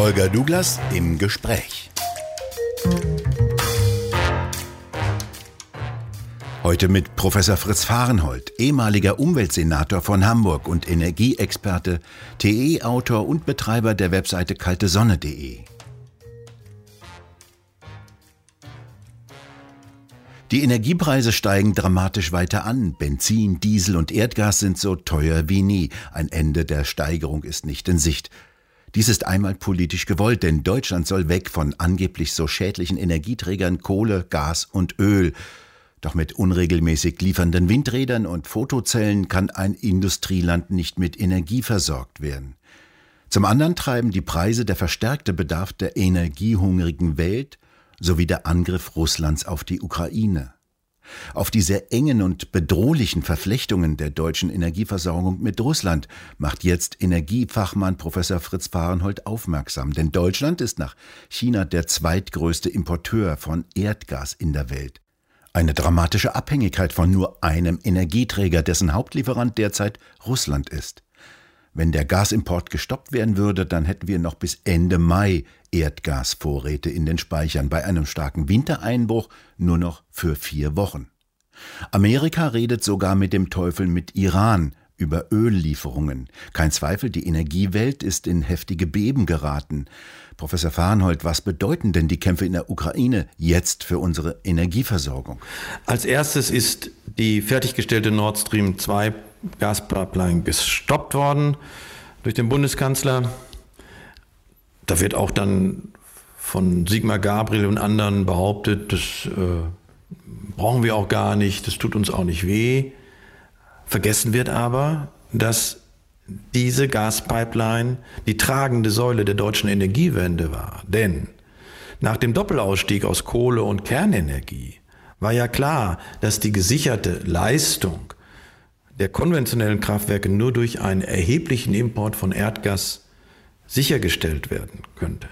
Holger Douglas im Gespräch. Heute mit Professor Fritz Fahrenhold, ehemaliger Umweltsenator von Hamburg und Energieexperte, TE-Autor und Betreiber der Webseite kaltesonne.de. Die Energiepreise steigen dramatisch weiter an. Benzin, Diesel und Erdgas sind so teuer wie nie. Ein Ende der Steigerung ist nicht in Sicht. Dies ist einmal politisch gewollt, denn Deutschland soll weg von angeblich so schädlichen Energieträgern Kohle, Gas und Öl. Doch mit unregelmäßig liefernden Windrädern und Fotozellen kann ein Industrieland nicht mit Energie versorgt werden. Zum anderen treiben die Preise der verstärkte Bedarf der energiehungrigen Welt sowie der Angriff Russlands auf die Ukraine. Auf die sehr engen und bedrohlichen Verflechtungen der deutschen Energieversorgung mit Russland macht jetzt Energiefachmann Professor Fritz Fahrenhold aufmerksam. Denn Deutschland ist nach China der zweitgrößte Importeur von Erdgas in der Welt. Eine dramatische Abhängigkeit von nur einem Energieträger, dessen Hauptlieferant derzeit Russland ist. Wenn der Gasimport gestoppt werden würde, dann hätten wir noch bis Ende Mai Erdgasvorräte in den Speichern, bei einem starken Wintereinbruch nur noch für vier Wochen. Amerika redet sogar mit dem Teufel mit Iran über Öllieferungen. Kein Zweifel, die Energiewelt ist in heftige Beben geraten. Professor Fahrenhold, was bedeuten denn die Kämpfe in der Ukraine jetzt für unsere Energieversorgung? Als erstes ist die fertiggestellte Nord Stream 2 Gaspipeline gestoppt worden durch den Bundeskanzler. Da wird auch dann von Sigmar Gabriel und anderen behauptet, das äh, brauchen wir auch gar nicht, das tut uns auch nicht weh. Vergessen wird aber, dass diese Gaspipeline die tragende Säule der deutschen Energiewende war. Denn nach dem Doppelausstieg aus Kohle und Kernenergie war ja klar, dass die gesicherte Leistung der konventionellen Kraftwerke nur durch einen erheblichen Import von Erdgas sichergestellt werden könnte.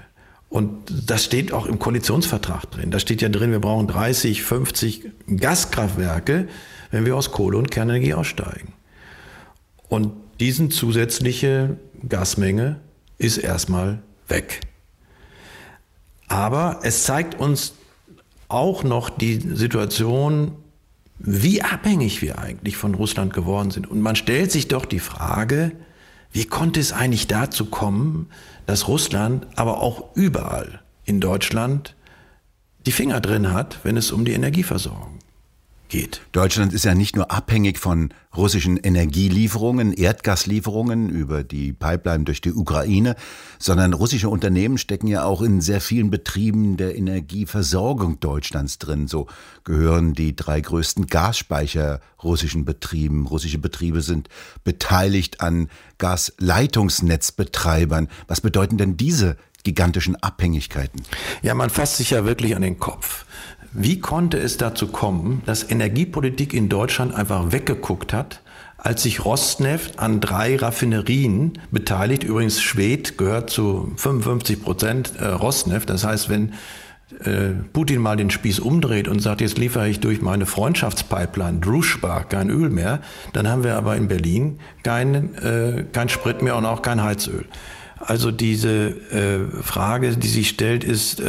Und das steht auch im Koalitionsvertrag drin. Da steht ja drin, wir brauchen 30, 50 Gaskraftwerke, wenn wir aus Kohle und Kernenergie aussteigen. Und diesen zusätzliche Gasmenge ist erstmal weg. Aber es zeigt uns auch noch die Situation, wie abhängig wir eigentlich von Russland geworden sind. Und man stellt sich doch die Frage, wie konnte es eigentlich dazu kommen, dass Russland aber auch überall in Deutschland die Finger drin hat, wenn es um die Energieversorgung geht. Deutschland ist ja nicht nur abhängig von russischen Energielieferungen, Erdgaslieferungen über die Pipeline durch die Ukraine, sondern russische Unternehmen stecken ja auch in sehr vielen Betrieben der Energieversorgung Deutschlands drin. So gehören die drei größten Gasspeicher russischen Betrieben. Russische Betriebe sind beteiligt an Gasleitungsnetzbetreibern. Was bedeuten denn diese gigantischen Abhängigkeiten? Ja, man fasst sich ja wirklich an den Kopf. Wie konnte es dazu kommen, dass Energiepolitik in Deutschland einfach weggeguckt hat, als sich Rosneft an drei Raffinerien beteiligt, übrigens Schwed gehört zu 55 Prozent äh, Rosneft, das heißt, wenn äh, Putin mal den Spieß umdreht und sagt, jetzt liefere ich durch meine Freundschaftspipeline Druschba kein Öl mehr, dann haben wir aber in Berlin kein, äh, kein Sprit mehr und auch kein Heizöl. Also diese äh, Frage, die sich stellt, ist,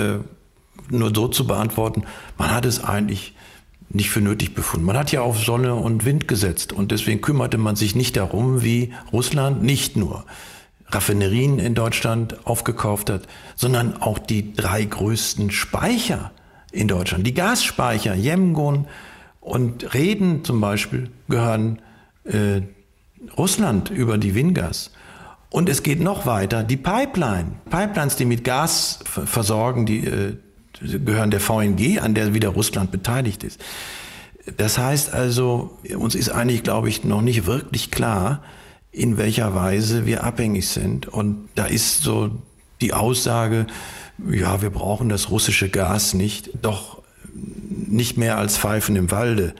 nur so zu beantworten, man hat es eigentlich nicht für nötig befunden. Man hat ja auf Sonne und Wind gesetzt und deswegen kümmerte man sich nicht darum, wie Russland nicht nur Raffinerien in Deutschland aufgekauft hat, sondern auch die drei größten Speicher in Deutschland. Die Gasspeicher, Jemgon und Reden zum Beispiel, gehören äh, Russland über die Wingas. Und es geht noch weiter. Die Pipeline, Pipelines, die mit Gas versorgen, die äh, gehören der VNG, an der wieder Russland beteiligt ist. Das heißt also, uns ist eigentlich, glaube ich, noch nicht wirklich klar, in welcher Weise wir abhängig sind. Und da ist so die Aussage, ja, wir brauchen das russische Gas nicht, doch nicht mehr als Pfeifen im Walde.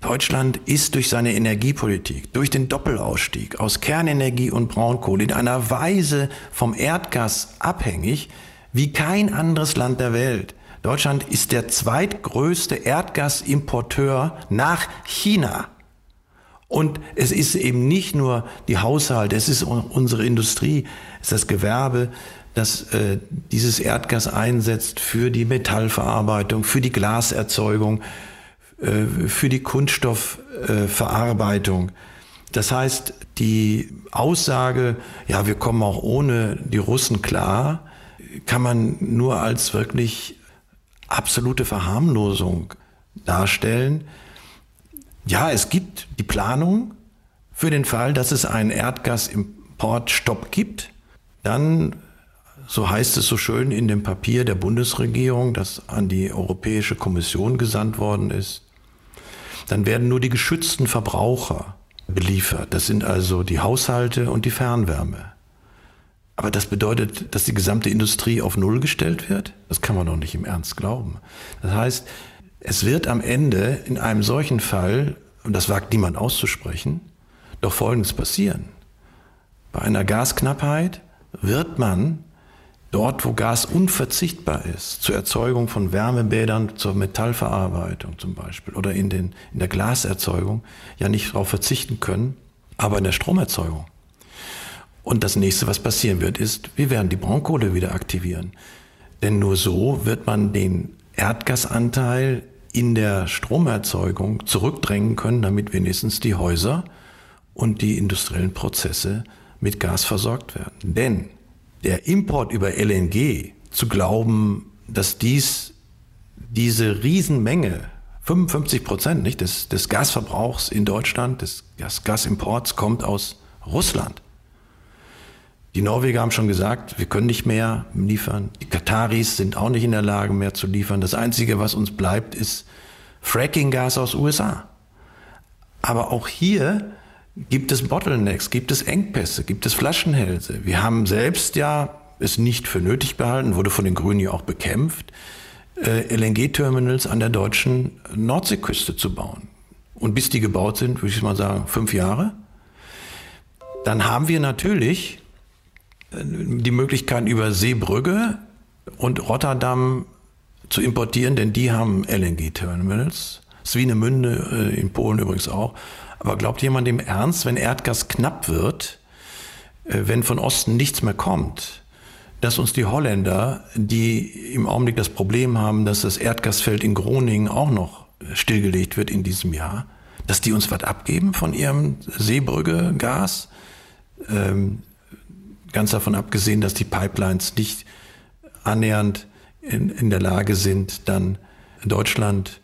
Deutschland ist durch seine Energiepolitik, durch den Doppelausstieg aus Kernenergie und Braunkohle in einer Weise vom Erdgas abhängig wie kein anderes Land der Welt. Deutschland ist der zweitgrößte Erdgasimporteur nach China. Und es ist eben nicht nur die Haushalte, es ist unsere Industrie, es ist das Gewerbe, das äh, dieses Erdgas einsetzt für die Metallverarbeitung, für die Glaserzeugung, äh, für die Kunststoffverarbeitung. Äh, das heißt, die Aussage, ja, wir kommen auch ohne die Russen klar, kann man nur als wirklich absolute Verharmlosung darstellen. Ja, es gibt die Planung für den Fall, dass es einen Erdgasimportstopp gibt. Dann, so heißt es so schön in dem Papier der Bundesregierung, das an die Europäische Kommission gesandt worden ist, dann werden nur die geschützten Verbraucher beliefert. Das sind also die Haushalte und die Fernwärme. Aber das bedeutet, dass die gesamte Industrie auf Null gestellt wird? Das kann man doch nicht im Ernst glauben. Das heißt, es wird am Ende in einem solchen Fall, und das wagt niemand auszusprechen, doch Folgendes passieren. Bei einer Gasknappheit wird man dort, wo Gas unverzichtbar ist, zur Erzeugung von Wärmebädern, zur Metallverarbeitung zum Beispiel oder in, den, in der Glaserzeugung, ja nicht darauf verzichten können, aber in der Stromerzeugung. Und das nächste, was passieren wird, ist, wir werden die Braunkohle wieder aktivieren. Denn nur so wird man den Erdgasanteil in der Stromerzeugung zurückdrängen können, damit wenigstens die Häuser und die industriellen Prozesse mit Gas versorgt werden. Denn der Import über LNG zu glauben, dass dies diese Riesenmenge 55 Prozent nicht, des, des Gasverbrauchs in Deutschland, des Gasimports kommt aus Russland. Die Norweger haben schon gesagt, wir können nicht mehr liefern. Die Kataris sind auch nicht in der Lage mehr zu liefern. Das Einzige, was uns bleibt, ist Fracking-Gas aus USA. Aber auch hier gibt es Bottlenecks, gibt es Engpässe, gibt es Flaschenhälse. Wir haben selbst ja es nicht für nötig behalten, wurde von den Grünen ja auch bekämpft, äh, LNG-Terminals an der deutschen Nordseeküste zu bauen. Und bis die gebaut sind, würde ich mal sagen, fünf Jahre. Dann haben wir natürlich die Möglichkeit über Seebrügge und Rotterdam zu importieren, denn die haben LNG-Terminals. Swinemünde äh, in Polen übrigens auch. Aber glaubt jemand im Ernst, wenn Erdgas knapp wird, äh, wenn von Osten nichts mehr kommt, dass uns die Holländer, die im Augenblick das Problem haben, dass das Erdgasfeld in Groningen auch noch stillgelegt wird in diesem Jahr, dass die uns was abgeben von ihrem Seebrügge-Gas? Ähm, Ganz davon abgesehen, dass die Pipelines nicht annähernd in, in der Lage sind, dann Deutschland,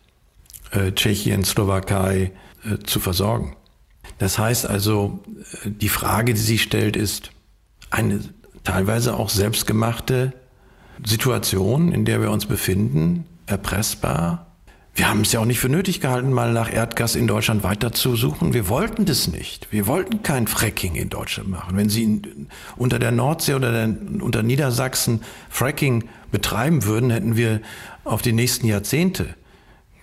äh, Tschechien, Slowakei äh, zu versorgen. Das heißt also, äh, die Frage, die sich stellt, ist eine teilweise auch selbstgemachte Situation, in der wir uns befinden, erpressbar, wir haben es ja auch nicht für nötig gehalten, mal nach Erdgas in Deutschland weiter zu suchen. Wir wollten das nicht. Wir wollten kein Fracking in Deutschland machen. Wenn Sie unter der Nordsee oder der, unter Niedersachsen Fracking betreiben würden, hätten wir auf die nächsten Jahrzehnte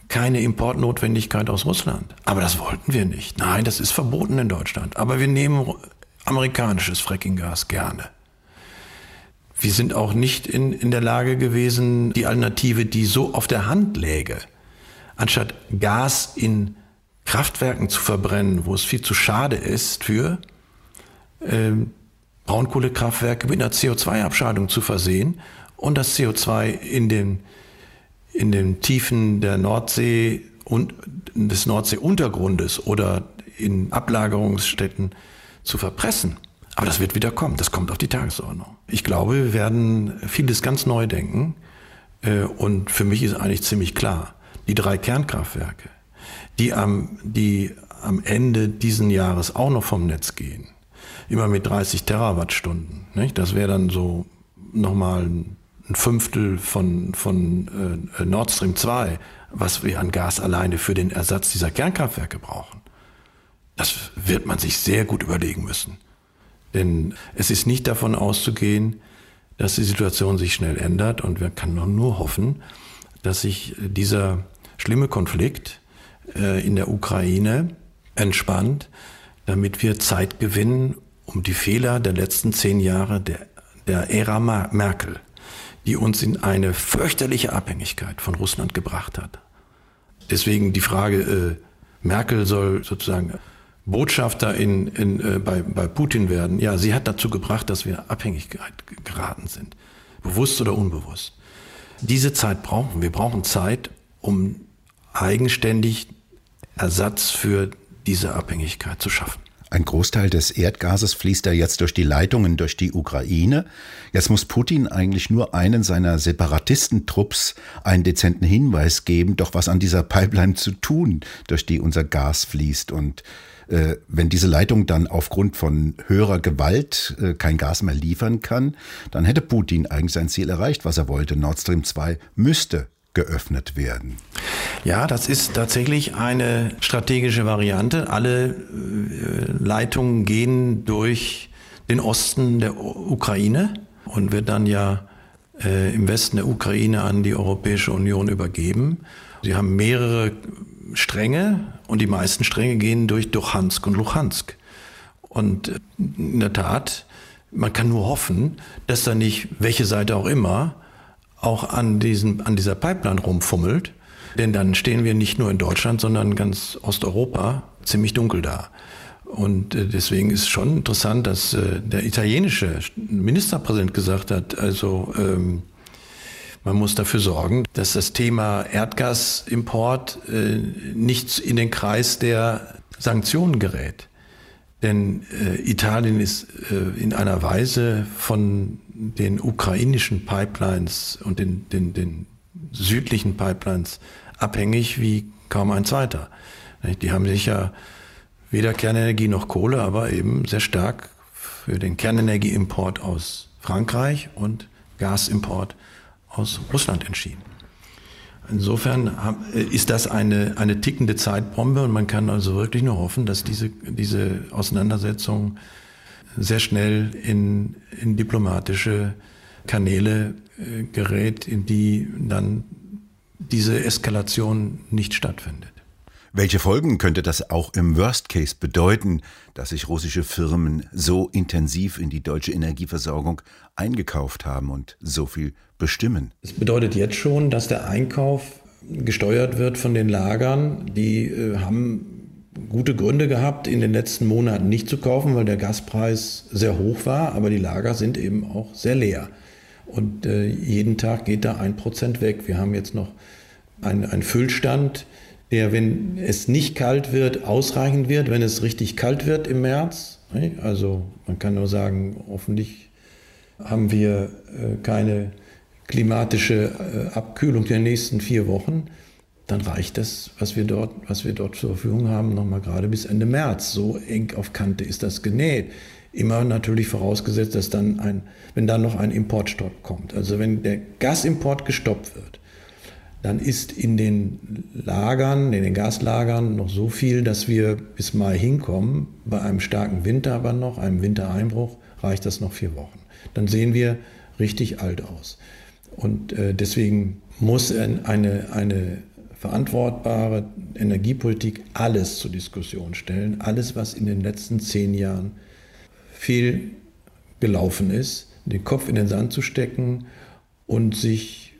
keine Importnotwendigkeit aus Russland. Aber das wollten wir nicht. Nein, das ist verboten in Deutschland. Aber wir nehmen amerikanisches Frackinggas gerne. Wir sind auch nicht in, in der Lage gewesen, die Alternative, die so auf der Hand läge, anstatt Gas in Kraftwerken zu verbrennen, wo es viel zu schade ist für, ähm, Braunkohlekraftwerke mit einer CO2-Abscheidung zu versehen und das CO2 in den, in den Tiefen der Nordsee und des Nordseeuntergrundes oder in Ablagerungsstätten zu verpressen. Aber das wird wieder kommen. Das kommt auf die Tagesordnung. Ich glaube, wir werden vieles ganz neu denken. Äh, und für mich ist eigentlich ziemlich klar, die drei Kernkraftwerke, die am, die am Ende diesen Jahres auch noch vom Netz gehen, immer mit 30 Terawattstunden. Nicht? Das wäre dann so nochmal ein Fünftel von, von äh, Nord Stream 2, was wir an Gas alleine für den Ersatz dieser Kernkraftwerke brauchen. Das wird man sich sehr gut überlegen müssen. Denn es ist nicht davon auszugehen, dass die Situation sich schnell ändert und wir können nur hoffen, dass sich dieser schlimme Konflikt äh, in der Ukraine entspannt, damit wir Zeit gewinnen, um die Fehler der letzten zehn Jahre der, der Ära Merkel, die uns in eine fürchterliche Abhängigkeit von Russland gebracht hat. Deswegen die Frage, äh, Merkel soll sozusagen Botschafter in, in, äh, bei, bei Putin werden, ja, sie hat dazu gebracht, dass wir Abhängigkeit geraten sind. Bewusst oder unbewusst. Diese Zeit brauchen wir. Brauchen Zeit, um eigenständig Ersatz für diese Abhängigkeit zu schaffen. Ein Großteil des Erdgases fließt ja jetzt durch die Leitungen durch die Ukraine. Jetzt muss Putin eigentlich nur einen seiner Separatistentrupps einen dezenten Hinweis geben, doch was an dieser Pipeline zu tun, durch die unser Gas fließt. Und äh, wenn diese Leitung dann aufgrund von höherer Gewalt äh, kein Gas mehr liefern kann, dann hätte Putin eigentlich sein Ziel erreicht, was er wollte. Nord Stream 2 müsste geöffnet werden. Ja, das ist tatsächlich eine strategische Variante. Alle äh, Leitungen gehen durch den Osten der Ukraine und wird dann ja äh, im Westen der Ukraine an die Europäische Union übergeben. Sie haben mehrere Stränge und die meisten Stränge gehen durch Duchansk und Luhansk. Und in der Tat, man kann nur hoffen, dass da nicht, welche Seite auch immer, auch an, diesen, an dieser Pipeline rumfummelt. Denn dann stehen wir nicht nur in Deutschland, sondern ganz Osteuropa ziemlich dunkel da. Und äh, deswegen ist schon interessant, dass äh, der italienische Ministerpräsident gesagt hat, also ähm, man muss dafür sorgen, dass das Thema Erdgasimport äh, nicht in den Kreis der Sanktionen gerät. Denn äh, Italien ist äh, in einer Weise von den ukrainischen Pipelines und den, den, den südlichen Pipelines abhängig wie kaum ein zweiter. Die haben sicher weder Kernenergie noch Kohle, aber eben sehr stark für den Kernenergieimport aus Frankreich und Gasimport aus Russland entschieden. Insofern ist das eine, eine tickende Zeitbombe und man kann also wirklich nur hoffen, dass diese, diese Auseinandersetzung sehr schnell in, in diplomatische Kanäle äh, gerät, in die dann diese Eskalation nicht stattfindet. Welche Folgen könnte das auch im Worst Case bedeuten, dass sich russische Firmen so intensiv in die deutsche Energieversorgung eingekauft haben und so viel bestimmen? Es bedeutet jetzt schon, dass der Einkauf gesteuert wird von den Lagern. Die äh, haben gute Gründe gehabt, in den letzten Monaten nicht zu kaufen, weil der Gaspreis sehr hoch war, aber die Lager sind eben auch sehr leer. Und äh, jeden Tag geht da ein Prozent weg. Wir haben jetzt noch einen Füllstand der, wenn es nicht kalt wird, ausreichend wird, wenn es richtig kalt wird im März. Also man kann nur sagen, hoffentlich haben wir äh, keine klimatische äh, Abkühlung der nächsten vier Wochen. Dann reicht das, was wir dort, was wir dort zur Verfügung haben, nochmal gerade bis Ende März. So eng auf Kante ist das genäht. Immer natürlich vorausgesetzt, dass dann ein, wenn dann noch ein Importstopp kommt. Also wenn der Gasimport gestoppt wird, dann ist in den Lagern, in den Gaslagern noch so viel, dass wir bis Mai hinkommen. Bei einem starken Winter aber noch, einem Wintereinbruch, reicht das noch vier Wochen. Dann sehen wir richtig alt aus. Und äh, deswegen muss eine, eine verantwortbare Energiepolitik alles zur Diskussion stellen. Alles, was in den letzten zehn Jahren fehl gelaufen ist, den Kopf in den Sand zu stecken und sich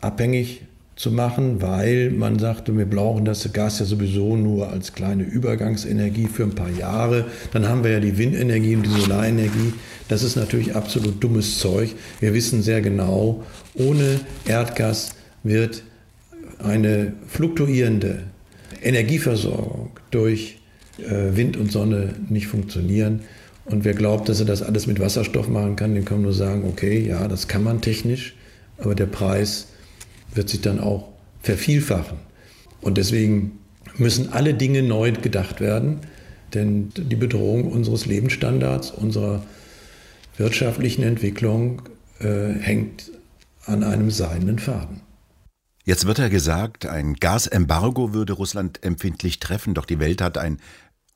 abhängig zu machen, weil man sagte, wir brauchen das Gas ja sowieso nur als kleine Übergangsenergie für ein paar Jahre. Dann haben wir ja die Windenergie und die Solarenergie. Das ist natürlich absolut dummes Zeug. Wir wissen sehr genau, ohne Erdgas wird eine fluktuierende Energieversorgung durch äh, Wind und Sonne nicht funktionieren. Und wer glaubt, dass er das alles mit Wasserstoff machen kann, dem kann man nur sagen, okay, ja, das kann man technisch, aber der Preis wird sich dann auch vervielfachen. Und deswegen müssen alle Dinge neu gedacht werden, denn die Bedrohung unseres Lebensstandards, unserer wirtschaftlichen Entwicklung äh, hängt an einem seidenen Faden. Jetzt wird ja gesagt, ein Gasembargo würde Russland empfindlich treffen, doch die Welt hat einen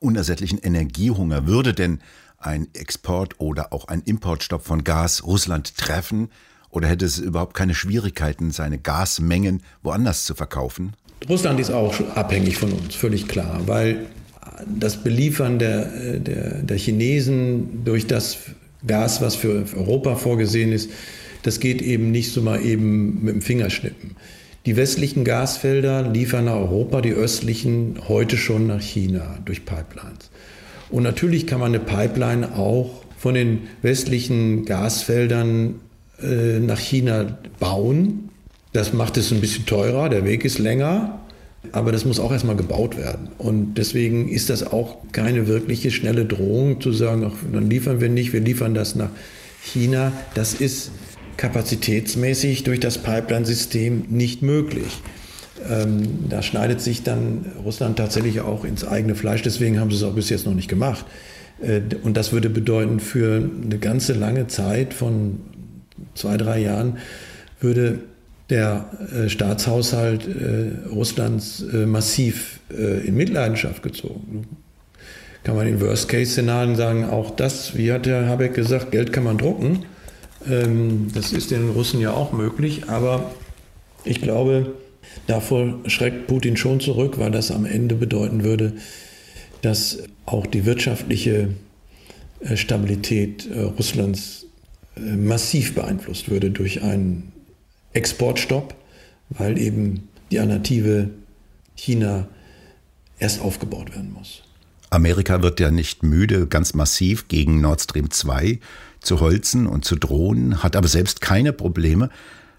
unersättlichen Energiehunger. Würde denn ein Export oder auch ein Importstopp von Gas Russland treffen, oder hätte es überhaupt keine Schwierigkeiten, seine Gasmengen woanders zu verkaufen? Russland ist auch abhängig von uns, völlig klar, weil das Beliefern der, der, der Chinesen durch das Gas, was für Europa vorgesehen ist, das geht eben nicht so mal eben mit dem Fingerschnippen. Die westlichen Gasfelder liefern nach Europa, die östlichen heute schon nach China durch Pipelines. Und natürlich kann man eine Pipeline auch von den westlichen Gasfeldern äh, nach China bauen. Das macht es ein bisschen teurer, der Weg ist länger, aber das muss auch erstmal gebaut werden. Und deswegen ist das auch keine wirkliche schnelle Drohung zu sagen, ach, dann liefern wir nicht, wir liefern das nach China. Das ist kapazitätsmäßig durch das Pipeline-System nicht möglich. Ähm, da schneidet sich dann Russland tatsächlich auch ins eigene Fleisch. Deswegen haben sie es auch bis jetzt noch nicht gemacht. Äh, und das würde bedeuten, für eine ganze lange Zeit von zwei, drei Jahren würde der äh, Staatshaushalt äh, Russlands äh, massiv äh, in Mitleidenschaft gezogen. Kann man in Worst-Case-Szenarien sagen, auch das, wie hat der Habeck gesagt, Geld kann man drucken. Ähm, das ist den Russen ja auch möglich, aber ich glaube, davor schreckt Putin schon zurück, weil das am Ende bedeuten würde, dass auch die wirtschaftliche äh, Stabilität äh, Russlands massiv beeinflusst würde durch einen Exportstopp, weil eben die Alternative China erst aufgebaut werden muss. Amerika wird ja nicht müde, ganz massiv gegen Nord Stream 2 zu holzen und zu drohen, hat aber selbst keine Probleme,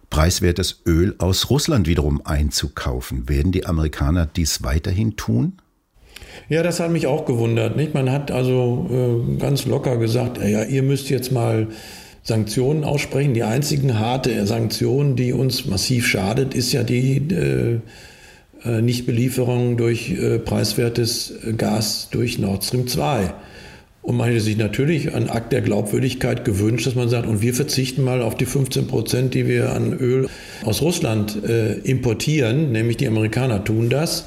preiswertes Öl aus Russland wiederum einzukaufen. Werden die Amerikaner dies weiterhin tun? Ja, das hat mich auch gewundert. Nicht? Man hat also äh, ganz locker gesagt, ja, ihr müsst jetzt mal Sanktionen aussprechen. Die einzigen harte Sanktion, die uns massiv schadet, ist ja die äh, äh Nichtbelieferung durch äh, preiswertes Gas durch Nord Stream 2. Und man hätte sich natürlich einen Akt der Glaubwürdigkeit gewünscht, dass man sagt, und wir verzichten mal auf die 15 Prozent, die wir an Öl aus Russland äh, importieren, nämlich die Amerikaner tun das.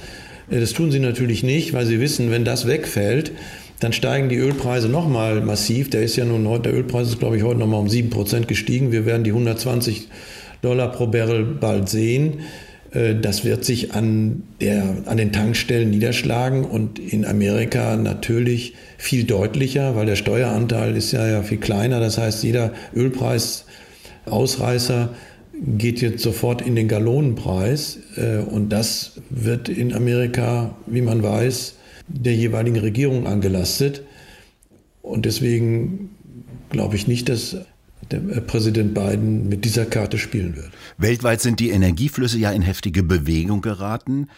Äh, das tun sie natürlich nicht, weil sie wissen, wenn das wegfällt, dann steigen die Ölpreise nochmal massiv. Der ist ja nun heute, der Ölpreis ist, glaube ich, heute nochmal um 7% gestiegen. Wir werden die 120 Dollar pro Barrel bald sehen. Äh, das wird sich an, der, an den Tankstellen niederschlagen und in Amerika natürlich viel deutlicher, weil der Steueranteil ist ja, ja viel kleiner. Das heißt, jeder Ölpreisausreißer geht jetzt sofort in den Gallonenpreis. Äh, und das wird in Amerika, wie man weiß, der jeweiligen Regierung angelastet. Und deswegen glaube ich nicht, dass der äh, Präsident Biden mit dieser Karte spielen wird. Weltweit sind die Energieflüsse ja in heftige Bewegung geraten.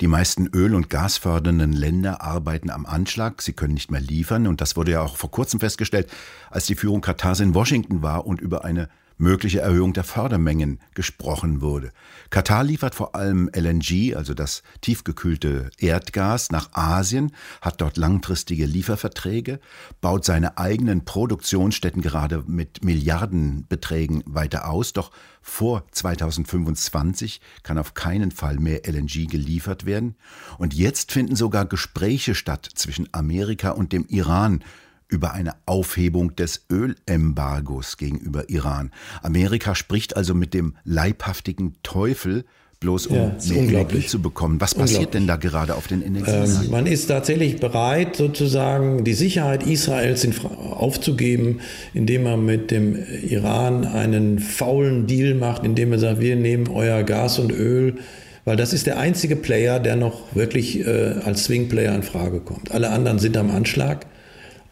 Die meisten Öl- und gasfördernden Länder arbeiten am Anschlag, sie können nicht mehr liefern. Und das wurde ja auch vor kurzem festgestellt, als die Führung Katars in Washington war und über eine mögliche Erhöhung der Fördermengen gesprochen wurde. Katar liefert vor allem LNG, also das tiefgekühlte Erdgas, nach Asien, hat dort langfristige Lieferverträge, baut seine eigenen Produktionsstätten gerade mit Milliardenbeträgen weiter aus, doch vor 2025 kann auf keinen Fall mehr LNG geliefert werden. Und jetzt finden sogar Gespräche statt zwischen Amerika und dem Iran über eine Aufhebung des Ölembargos gegenüber Iran. Amerika spricht also mit dem leibhaftigen Teufel, bloß um ja, mehr Energie zu bekommen. Was passiert denn da gerade auf den Energiemärkten? Ähm, man ist tatsächlich bereit, sozusagen die Sicherheit Israels aufzugeben, indem man mit dem Iran einen faulen Deal macht, indem man sagt, wir nehmen euer Gas und Öl weil das ist der einzige Player, der noch wirklich äh, als Swing-Player in Frage kommt. Alle anderen sind am Anschlag.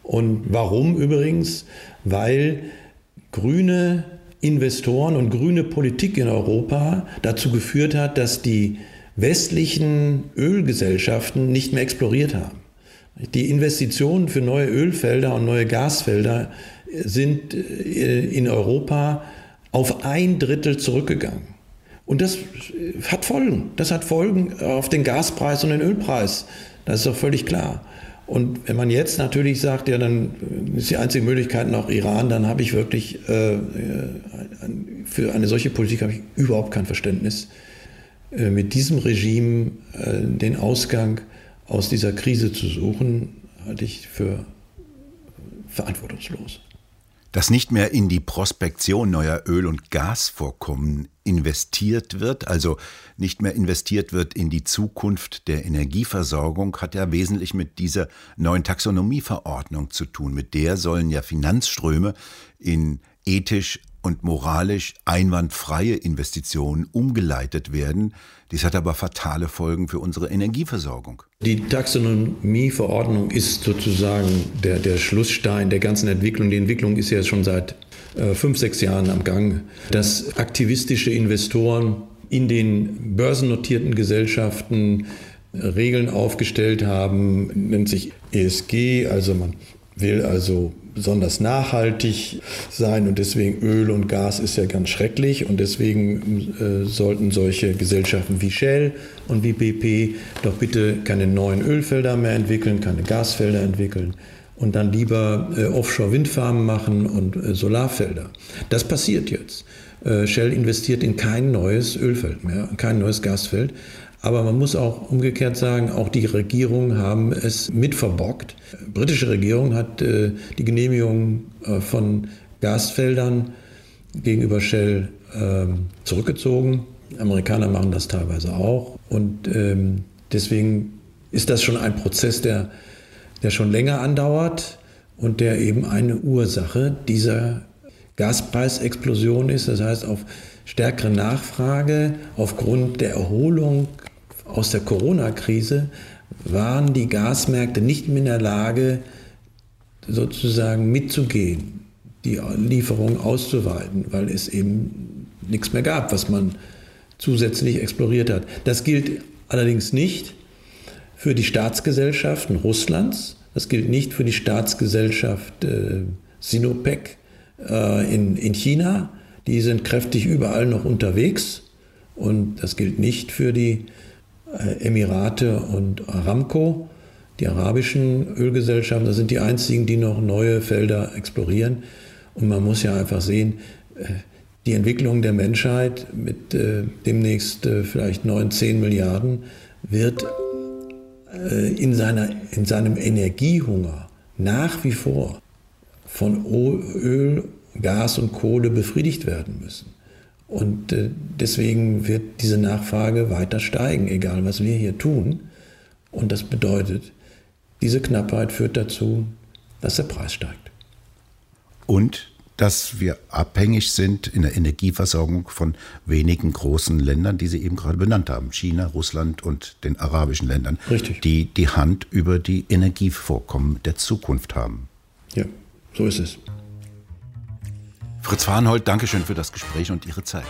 Und warum übrigens? Weil grüne Investoren und grüne Politik in Europa dazu geführt hat, dass die westlichen Ölgesellschaften nicht mehr exploriert haben. Die Investitionen für neue Ölfelder und neue Gasfelder sind äh, in Europa auf ein Drittel zurückgegangen. Und das hat Folgen. Das hat Folgen auf den Gaspreis und den Ölpreis. Das ist doch völlig klar. Und wenn man jetzt natürlich sagt, ja, dann ist die einzige Möglichkeit noch Iran, dann habe ich wirklich äh, äh, für eine solche Politik habe ich überhaupt kein Verständnis. Äh, mit diesem Regime äh, den Ausgang aus dieser Krise zu suchen, halte ich für verantwortungslos dass nicht mehr in die Prospektion neuer Öl- und Gasvorkommen investiert wird, also nicht mehr investiert wird in die Zukunft der Energieversorgung, hat ja wesentlich mit dieser neuen Taxonomieverordnung zu tun. Mit der sollen ja Finanzströme in ethisch und moralisch einwandfreie Investitionen umgeleitet werden. Dies hat aber fatale Folgen für unsere Energieversorgung. Die Taxonomieverordnung ist sozusagen der, der Schlussstein der ganzen Entwicklung. Die Entwicklung ist ja schon seit äh, fünf, sechs Jahren am Gang, dass aktivistische Investoren in den börsennotierten Gesellschaften Regeln aufgestellt haben, nennt sich ESG, also man will also besonders nachhaltig sein und deswegen Öl und Gas ist ja ganz schrecklich und deswegen äh, sollten solche Gesellschaften wie Shell und wie BP doch bitte keine neuen Ölfelder mehr entwickeln, keine Gasfelder entwickeln und dann lieber äh, Offshore-Windfarmen machen und äh, Solarfelder. Das passiert jetzt. Äh, Shell investiert in kein neues Ölfeld mehr, kein neues Gasfeld. Aber man muss auch umgekehrt sagen, auch die Regierungen haben es mitverbockt. Die britische Regierung hat äh, die Genehmigung äh, von Gasfeldern gegenüber Shell äh, zurückgezogen. Amerikaner machen das teilweise auch. Und ähm, deswegen ist das schon ein Prozess, der, der schon länger andauert und der eben eine Ursache dieser Gaspreisexplosion ist. Das heißt, auf stärkere Nachfrage aufgrund der Erholung aus der Corona-Krise waren die Gasmärkte nicht mehr in der Lage, sozusagen mitzugehen, die Lieferung auszuweiten, weil es eben nichts mehr gab, was man zusätzlich exploriert hat. Das gilt allerdings nicht für die Staatsgesellschaften Russlands, das gilt nicht für die Staatsgesellschaft äh, Sinopec äh, in, in China. Die sind kräftig überall noch unterwegs und das gilt nicht für die Emirate und Aramco, die arabischen Ölgesellschaften, das sind die einzigen, die noch neue Felder explorieren. Und man muss ja einfach sehen, äh, die Entwicklung der Menschheit mit äh, demnächst vielleicht 9, 10 Milliarden wird in, seiner, in seinem Energiehunger nach wie vor von Öl, Gas und Kohle befriedigt werden müssen. Und äh, deswegen wird diese Nachfrage weiter steigen, egal was wir hier tun. Und das bedeutet, diese Knappheit führt dazu, dass der Preis steigt. Und dass wir abhängig sind in der Energieversorgung von wenigen großen Ländern, die Sie eben gerade benannt haben, China, Russland und den arabischen Ländern, Richtig. die die Hand über die Energievorkommen der Zukunft haben. Ja, so ist es. Fritz Farnhold, Dankeschön für das Gespräch und Ihre Zeit.